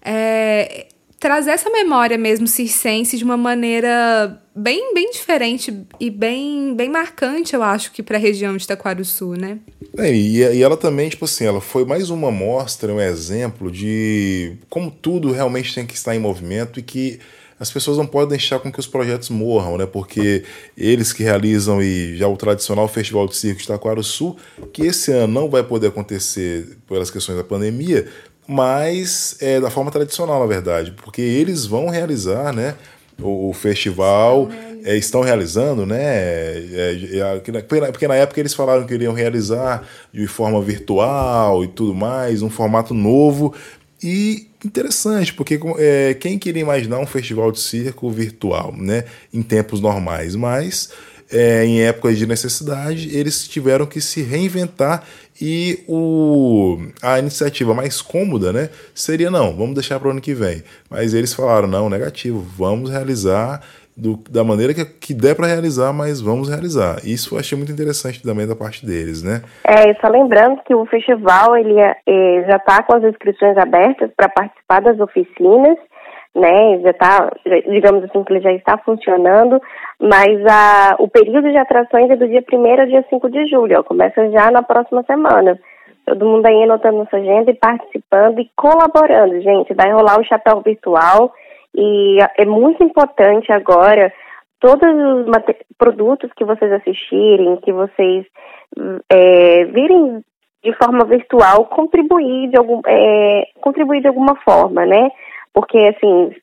é, trazer essa memória mesmo circense de uma maneira bem, bem diferente e bem, bem marcante, eu acho, que para a região de Itaquaruçu, né? É, e, e ela também, tipo assim, ela foi mais uma mostra, um exemplo de como tudo realmente tem que estar em movimento e que as pessoas não podem deixar com que os projetos morram, né? Porque eles que realizam e já o tradicional Festival de Circo de Itaquaruçu, que esse ano não vai poder acontecer pelas questões da pandemia, mas é da forma tradicional, na verdade, porque eles vão realizar, né? o, o festival é, estão realizando, né? É, é, porque na época eles falaram que iriam realizar de forma virtual e tudo mais, um formato novo. E interessante, porque é, quem queria imaginar um festival de circo virtual, né? Em tempos normais, mas é, em épocas de necessidade, eles tiveram que se reinventar e o, a iniciativa mais cômoda né, seria: não, vamos deixar para o ano que vem. Mas eles falaram: não, negativo, vamos realizar do, da maneira que, que der para realizar, mas vamos realizar. Isso eu achei muito interessante também da parte deles, né? É, só lembrando que o festival ele é, é já está com as inscrições abertas para participar das oficinas né? Já está, digamos assim, que ele já está funcionando, mas a, o período de atrações é do dia 1 ao dia 5 de julho, ó, começa já na próxima semana. Todo mundo aí anotando nossa agenda e participando e colaborando, gente. Vai rolar o chapéu virtual e é muito importante agora todos os produtos que vocês assistirem, que vocês é, virem de forma virtual, contribuir de, algum, é, contribuir de alguma forma, né? Porque assim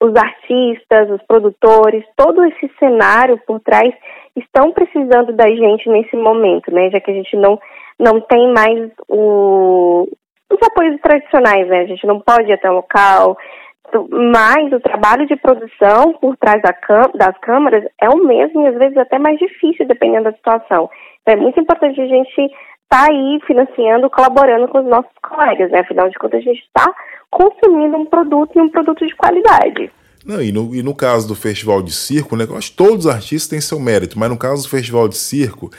os artistas, os produtores, todo esse cenário por trás estão precisando da gente nesse momento, né? Já que a gente não não tem mais o, os apoios tradicionais, né? A gente não pode ir até o local, mas o trabalho de produção por trás da das câmaras é o mesmo e às vezes até mais difícil, dependendo da situação. Então é muito importante a gente está aí financiando, colaborando com os nossos colegas, né? Afinal de contas, a gente está consumindo um produto e um produto de qualidade. Não, e no, e no caso do festival de circo, né, acho que todos os artistas têm seu mérito, mas no caso do festival de circo,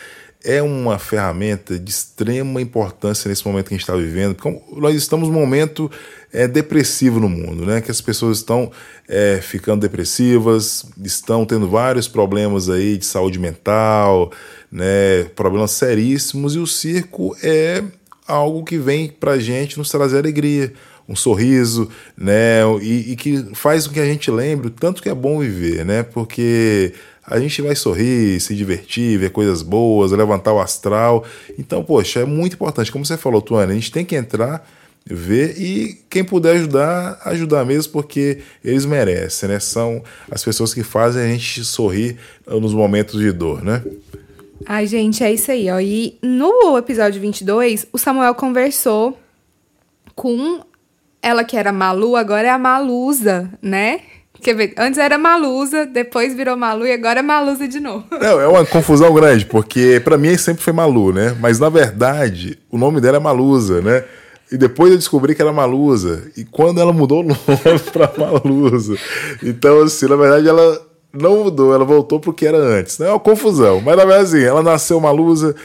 é uma ferramenta de extrema importância nesse momento que a gente está vivendo. Porque nós estamos num momento é, depressivo no mundo, né? Que as pessoas estão é, ficando depressivas, estão tendo vários problemas aí de saúde mental, né? Problemas seríssimos e o circo é algo que vem para gente nos trazer alegria, um sorriso, né? E, e, que faz com que a gente lembre o tanto que é bom viver, né? Porque a gente vai sorrir, se divertir, ver coisas boas, levantar o astral. Então, poxa, é muito importante. Como você falou, Tuane, a gente tem que entrar, ver e quem puder ajudar, ajudar mesmo, porque eles merecem, né? São as pessoas que fazem a gente sorrir nos momentos de dor, né? Ai, gente, é isso aí, ó. E no episódio 22, o Samuel conversou com ela que era Malu, agora é a Malusa, né? Quer ver? Antes era Malusa, depois virou Malu e agora é Malusa de novo. É uma confusão grande, porque para mim sempre foi Malu, né? Mas na verdade, o nome dela é Malusa, né? E depois eu descobri que era Malusa. E quando ela mudou o nome pra Malusa. Então, assim, na verdade, ela não mudou, ela voltou pro que era antes. Não é uma confusão. Mas na verdade, assim, ela nasceu Malusa,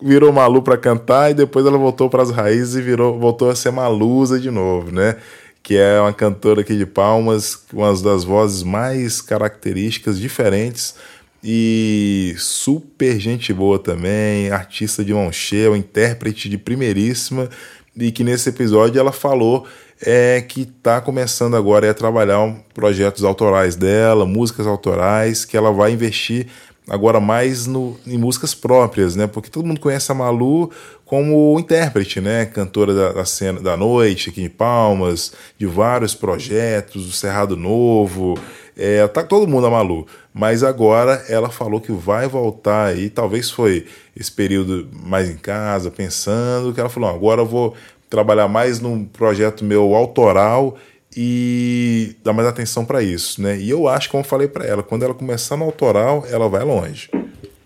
virou Malu para cantar e depois ela voltou para as raízes e virou, voltou a ser Malusa de novo, né? Que é uma cantora aqui de Palmas, uma das vozes mais características, diferentes e super gente boa também, artista de mão cheia, intérprete de primeiríssima e que nesse episódio ela falou é que está começando agora a trabalhar projetos autorais dela, músicas autorais, que ela vai investir agora mais no, em músicas próprias, né? Porque todo mundo conhece a Malu como intérprete, né? Cantora da, da cena da noite aqui em Palmas, de vários projetos, do Cerrado Novo, é, tá todo mundo a Malu. Mas agora ela falou que vai voltar aí, talvez foi esse período mais em casa, pensando, que ela falou, agora eu vou trabalhar mais num projeto meu autoral e dar mais atenção para isso, né? E eu acho, como eu falei para ela, quando ela começar no autoral, ela vai longe.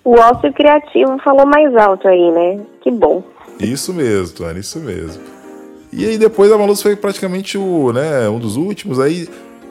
O ócio criativo falou mais alto aí, né? Que bom. Isso mesmo, Tony, isso mesmo. E aí depois a Maluz foi praticamente o, né, um dos últimos. Aí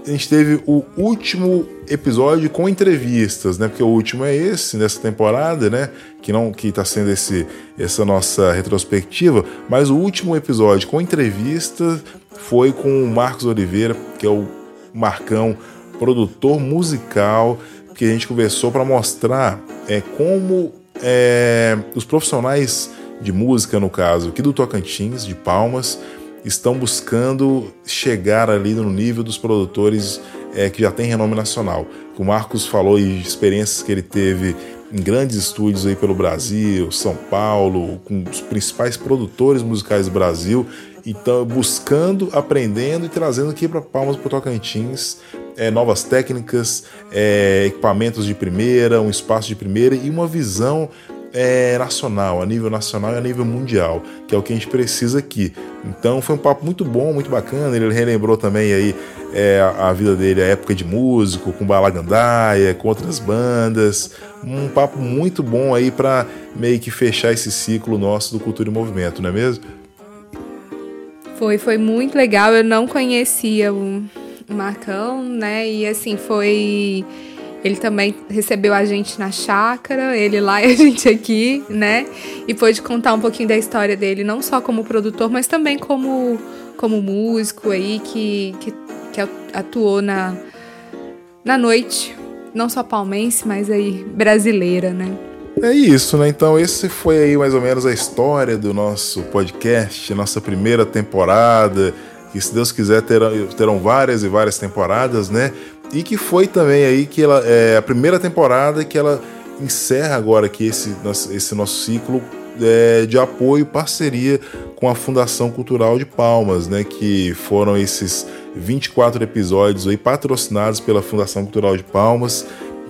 a gente teve o último episódio com entrevistas, né? Porque o último é esse nessa temporada, né? Que não que está sendo esse essa nossa retrospectiva, mas o último episódio com entrevistas foi com o Marcos Oliveira, que é o Marcão, produtor musical, que a gente conversou para mostrar é como é, os profissionais de música, no caso aqui do Tocantins, de Palmas, estão buscando chegar ali no nível dos produtores é, que já tem renome nacional. O Marcos falou de experiências que ele teve em grandes estúdios aí pelo Brasil, São Paulo, com os principais produtores musicais do Brasil, então buscando, aprendendo e trazendo aqui para Palmas para Tocantins é, novas técnicas, é, equipamentos de primeira, um espaço de primeira e uma visão é, nacional, a nível nacional e a nível mundial, que é o que a gente precisa aqui. Então foi um papo muito bom, muito bacana. Ele relembrou também aí é, a vida dele, a época de músico, com Balagandaia, com outras bandas. Um papo muito bom aí para meio que fechar esse ciclo nosso do Cultura e Movimento, não é mesmo? Foi, foi muito legal. Eu não conhecia o Marcão, né? E assim, foi ele também recebeu a gente na chácara, ele lá e a gente aqui, né? E pôde contar um pouquinho da história dele, não só como produtor, mas também como, como músico aí, que, que, que atuou na, na noite, não só palmense, mas aí brasileira, né? É isso, né? Então, esse foi aí mais ou menos a história do nosso podcast, nossa primeira temporada. Que se Deus quiser terão, terão várias e várias temporadas, né? E que foi também aí que ela é a primeira temporada que ela encerra agora aqui esse, esse nosso ciclo é, de apoio parceria com a Fundação Cultural de Palmas, né? Que foram esses 24 episódios aí patrocinados pela Fundação Cultural de Palmas,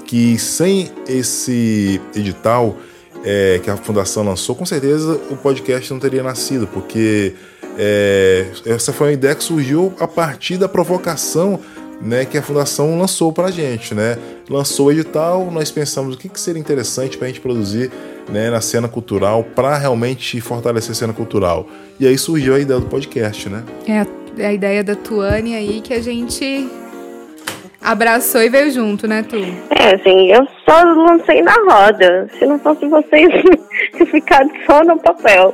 que sem esse edital é, que a Fundação lançou, com certeza o podcast não teria nascido, porque é, essa foi uma ideia que surgiu a partir da provocação né, que a fundação lançou para a gente, né? Lançou o edital, nós pensamos o que, que seria interessante para a gente produzir né, na cena cultural para realmente fortalecer a cena cultural. E aí surgiu a ideia do podcast, né? É a ideia da Tuane aí que a gente abraçou e veio junto, né, Tu? É, assim, eu só lancei na roda. Se não fosse vocês, eu ficado só no papel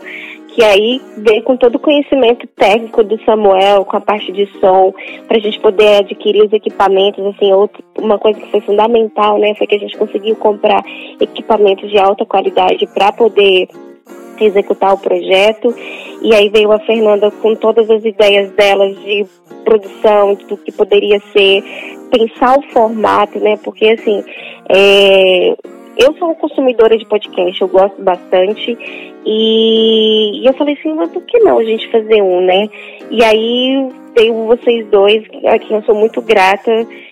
que aí veio com todo o conhecimento técnico do Samuel, com a parte de som, para a gente poder adquirir os equipamentos, assim, outra, uma coisa que foi fundamental, né, foi que a gente conseguiu comprar equipamentos de alta qualidade para poder executar o projeto. E aí veio a Fernanda com todas as ideias delas de produção, do que poderia ser, pensar o formato, né, porque assim, é, eu sou uma consumidora de podcast, eu gosto bastante. E, e, eu falei assim, mas por que não a gente fazer um, né? E aí tenho vocês dois, a quem eu sou muito grata,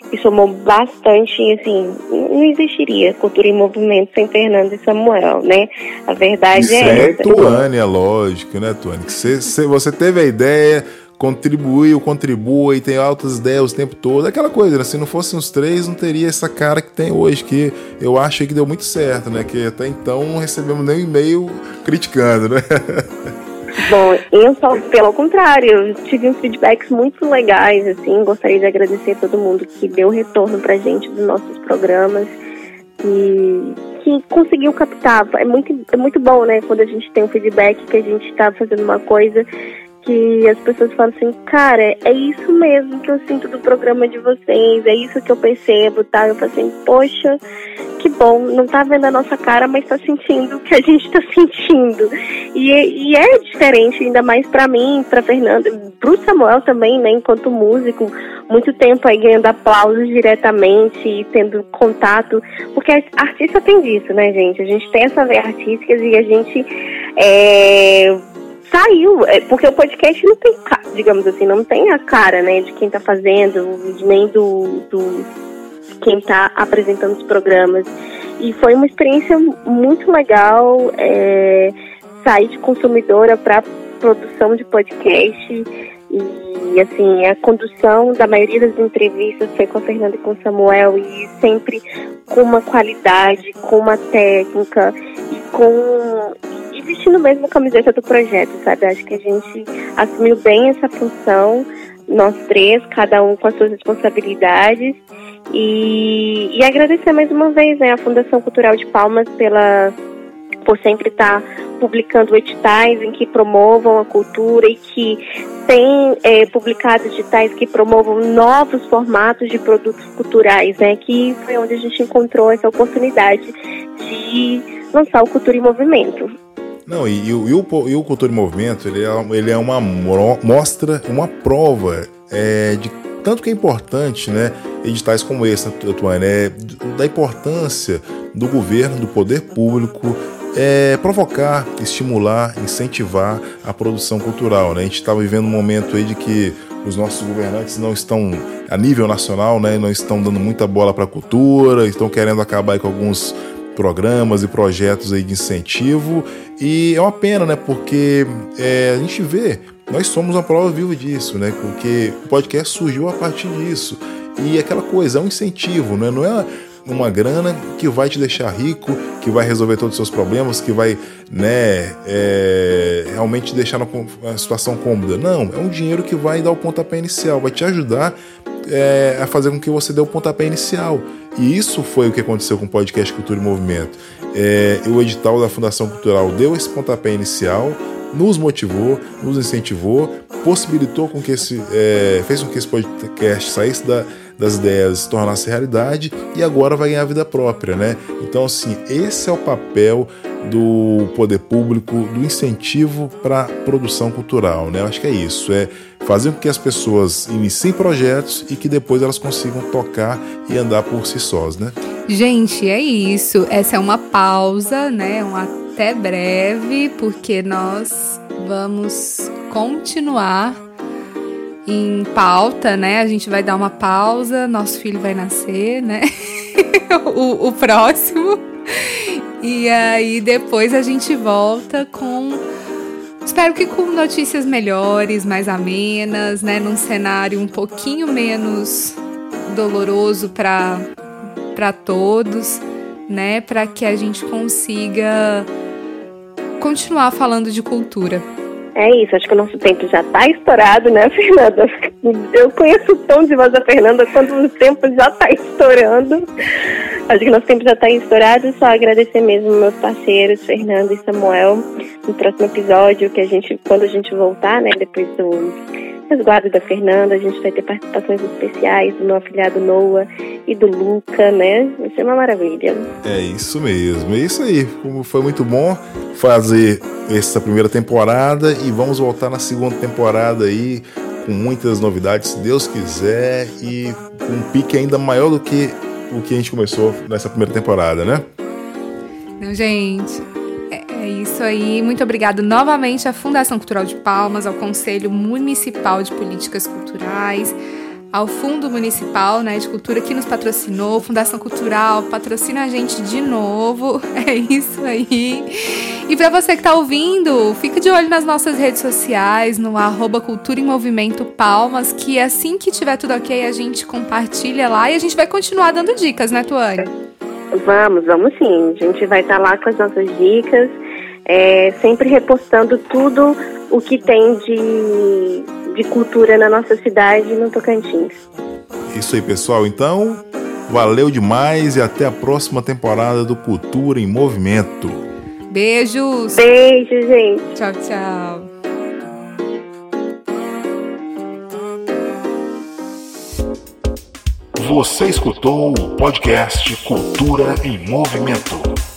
que somou bastante, assim, não existiria cultura em movimento sem Fernando e Samuel, né? A verdade Isso é. É, Tuane, é lógico, né, Tuane? Você, você teve a ideia, contribuiu, contribua e tem altas ideias o tempo todo. Aquela coisa, né? Se não fossem os três, não teria essa cara que tem hoje, que eu acho que deu muito certo, né? Que até então não recebemos nem e-mail criticando, né? Bom, eu só, pelo contrário, tive uns feedbacks muito legais, assim, gostaria de agradecer a todo mundo que deu retorno pra gente dos nossos programas e que conseguiu captar. É muito, é muito bom, né, quando a gente tem um feedback que a gente está fazendo uma coisa que as pessoas falam assim, cara, é isso mesmo que eu sinto do programa de vocês, é isso que eu percebo, tá? Eu falo assim, poxa, que bom, não tá vendo a nossa cara, mas tá sentindo o que a gente tá sentindo. E, e é diferente, ainda mais para mim, pra Fernanda, pro Samuel também, né, enquanto músico, muito tempo aí ganhando aplausos diretamente e tendo contato, porque artista tem disso, né, gente? A gente tem essa veia artística e a gente é, saiu, é, porque o podcast não tem, digamos assim, não tem a cara, né, de quem tá fazendo, nem do, do quem tá apresentando os programas. E foi uma experiência muito legal é, sair de consumidora para produção de podcast. E assim, a condução da maioria das entrevistas foi com a Fernanda e com o Samuel e sempre com uma qualidade, com uma técnica e com vestindo mesmo a camiseta do projeto, sabe? Acho que a gente assumiu bem essa função, nós três, cada um com as suas responsabilidades. E, e agradecer mais uma vez né, a Fundação Cultural de Palmas pela, por sempre estar publicando editais em que promovam a cultura e que tem é, publicado editais que promovam novos formatos de produtos culturais, né? Que foi onde a gente encontrou essa oportunidade de lançar o Cultura em Movimento. Não, e, e, e, o, e o Cultura em Movimento, ele é, ele é uma mostra, uma prova é, de tanto que é importante, né, editais como esse, Atuane, é, da importância do governo, do poder público, é, provocar, estimular, incentivar a produção cultural. Né? A gente está vivendo um momento aí de que os nossos governantes não estão a nível nacional, né, não estão dando muita bola para a cultura, estão querendo acabar com alguns programas e projetos aí de incentivo. E é uma pena, né, porque é, a gente vê, nós somos uma prova viva disso, né, porque o podcast surgiu a partir disso. E aquela coisa é um incentivo, né, não é uma grana que vai te deixar rico, que vai resolver todos os seus problemas, que vai né, é, realmente te deixar numa situação cômoda. Não, é um dinheiro que vai dar o pontapé inicial, vai te ajudar é, a fazer com que você dê o pontapé inicial. E isso foi o que aconteceu com o podcast Cultura e Movimento. É, o edital da Fundação Cultural deu esse pontapé inicial, nos motivou, nos incentivou, possibilitou com que esse, é, fez com que esse podcast saísse da, das ideias se tornasse realidade e agora vai ganhar vida própria, né? Então, assim, esse é o papel do poder público, do incentivo para produção cultural, né? Eu acho que é isso, é fazer com que as pessoas iniciem projetos e que depois elas consigam tocar e andar por si sós, né? Gente, é isso. Essa é uma pausa, né? Um até breve, porque nós vamos continuar em pauta, né? A gente vai dar uma pausa, nosso filho vai nascer, né? o, o próximo. E aí depois a gente volta com. Espero que com notícias melhores, mais amenas, né? Num cenário um pouquinho menos doloroso para todos, né? Para que a gente consiga continuar falando de cultura. É isso, acho que o nosso tempo já está estourado, né, Fernanda? Eu conheço o tom de voz da Fernanda quando o tempo já está estourando. Acho que nosso tempo já está estourado, só agradecer mesmo meus parceiros, Fernanda e Samuel, no próximo episódio, que a gente, quando a gente voltar, né, depois do resguardo da Fernanda, a gente vai ter participações especiais do meu afilhado Noah e do Luca, né? Vai ser uma maravilha. É isso mesmo, é isso aí. Foi muito bom fazer essa primeira temporada e vamos voltar na segunda temporada aí com muitas novidades, se Deus quiser, e com um pique ainda maior do que o que a gente começou nessa primeira temporada, né? Não, gente, é isso aí. Muito obrigado novamente à Fundação Cultural de Palmas, ao Conselho Municipal de Políticas Culturais, ao Fundo Municipal né, de Cultura que nos patrocinou, Fundação Cultural, patrocina a gente de novo. É isso aí. E para você que está ouvindo, fica de olho nas nossas redes sociais, no arroba Cultura em Movimento Palmas, que assim que tiver tudo ok, a gente compartilha lá e a gente vai continuar dando dicas, né, Tuane? Vamos, vamos sim. A gente vai estar tá lá com as nossas dicas é, sempre repostando tudo o que tem de, de cultura na nossa cidade, no Tocantins. Isso aí, pessoal. Então, valeu demais e até a próxima temporada do Cultura em Movimento. Beijos! Beijo, gente! Tchau, tchau! Você escutou o podcast Cultura em Movimento.